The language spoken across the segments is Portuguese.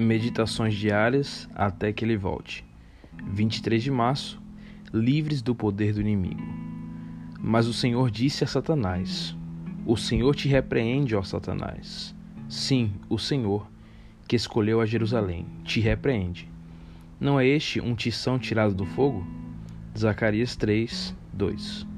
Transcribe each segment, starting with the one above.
Meditações diárias até que ele volte. 23 de março. Livres do poder do inimigo. Mas o Senhor disse a Satanás: O Senhor te repreende, ó Satanás. Sim, o Senhor, que escolheu a Jerusalém, te repreende. Não é este um tição tirado do fogo? Zacarias 3, 2.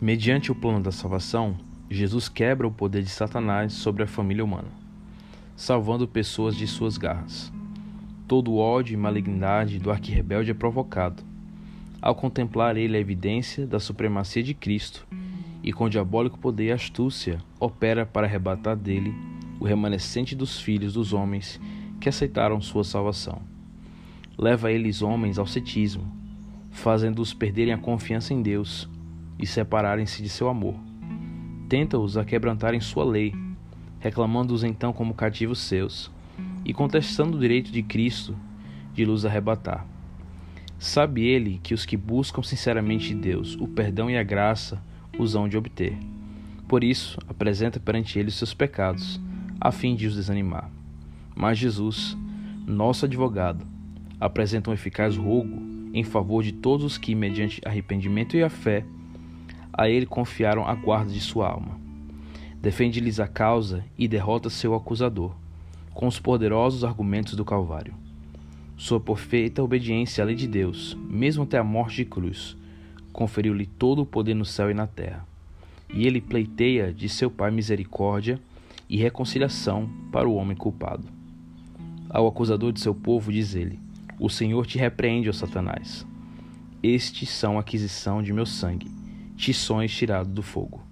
Mediante o plano da salvação, Jesus quebra o poder de Satanás sobre a família humana, salvando pessoas de suas garras. Todo o ódio e malignidade do arquirrebelde é provocado, ao contemplar ele a evidência da supremacia de Cristo e com diabólico poder e astúcia opera para arrebatar dele o remanescente dos filhos dos homens que aceitaram sua salvação. Leva eles homens ao cetismo, fazendo-os perderem a confiança em Deus e separarem-se de seu amor. Tenta-os a quebrantarem sua lei, reclamando-os então como cativos seus, e contestando o direito de Cristo de lhes arrebatar. Sabe ele que os que buscam sinceramente Deus, o perdão e a graça, os hão de obter. Por isso, apresenta perante ele os seus pecados, a fim de os desanimar. Mas Jesus, nosso advogado, apresenta um eficaz rogo em favor de todos os que, mediante arrependimento e a fé, a ele confiaram a guarda de sua alma. Defende-lhes a causa e derrota seu acusador, com os poderosos argumentos do Calvário. Sua perfeita obediência à lei de Deus, mesmo até a morte de cruz, conferiu-lhe todo o poder no céu e na terra. E ele pleiteia de seu Pai misericórdia e reconciliação para o homem culpado. Ao acusador de seu povo diz ele: O Senhor te repreende, ó Satanás. Estes são aquisição de meu sangue tições tirados do fogo.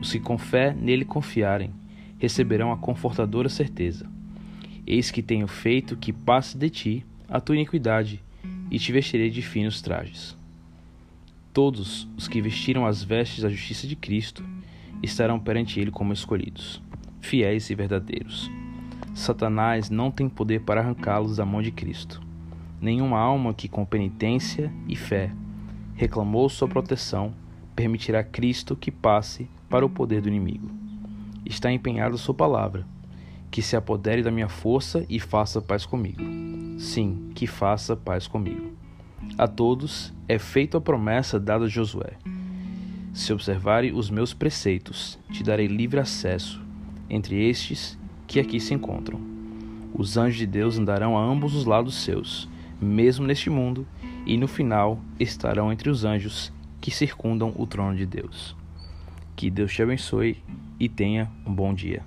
Os que com fé nele confiarem receberão a confortadora certeza. Eis que tenho feito que passe de ti a tua iniquidade e te vestirei de finos trajes. Todos os que vestiram as vestes da justiça de Cristo estarão perante ele como escolhidos, fiéis e verdadeiros. Satanás não tem poder para arrancá-los da mão de Cristo. Nenhuma alma que com penitência e fé reclamou sua proteção permitirá Cristo que passe para o poder do inimigo. Está empenhado sua palavra, que se apodere da minha força e faça paz comigo. Sim, que faça paz comigo. A todos é feita a promessa dada a Josué. Se observarem os meus preceitos, te darei livre acesso entre estes que aqui se encontram. Os anjos de Deus andarão a ambos os lados seus, mesmo neste mundo, e no final estarão entre os anjos que circundam o trono de Deus. Que Deus te abençoe e tenha um bom dia.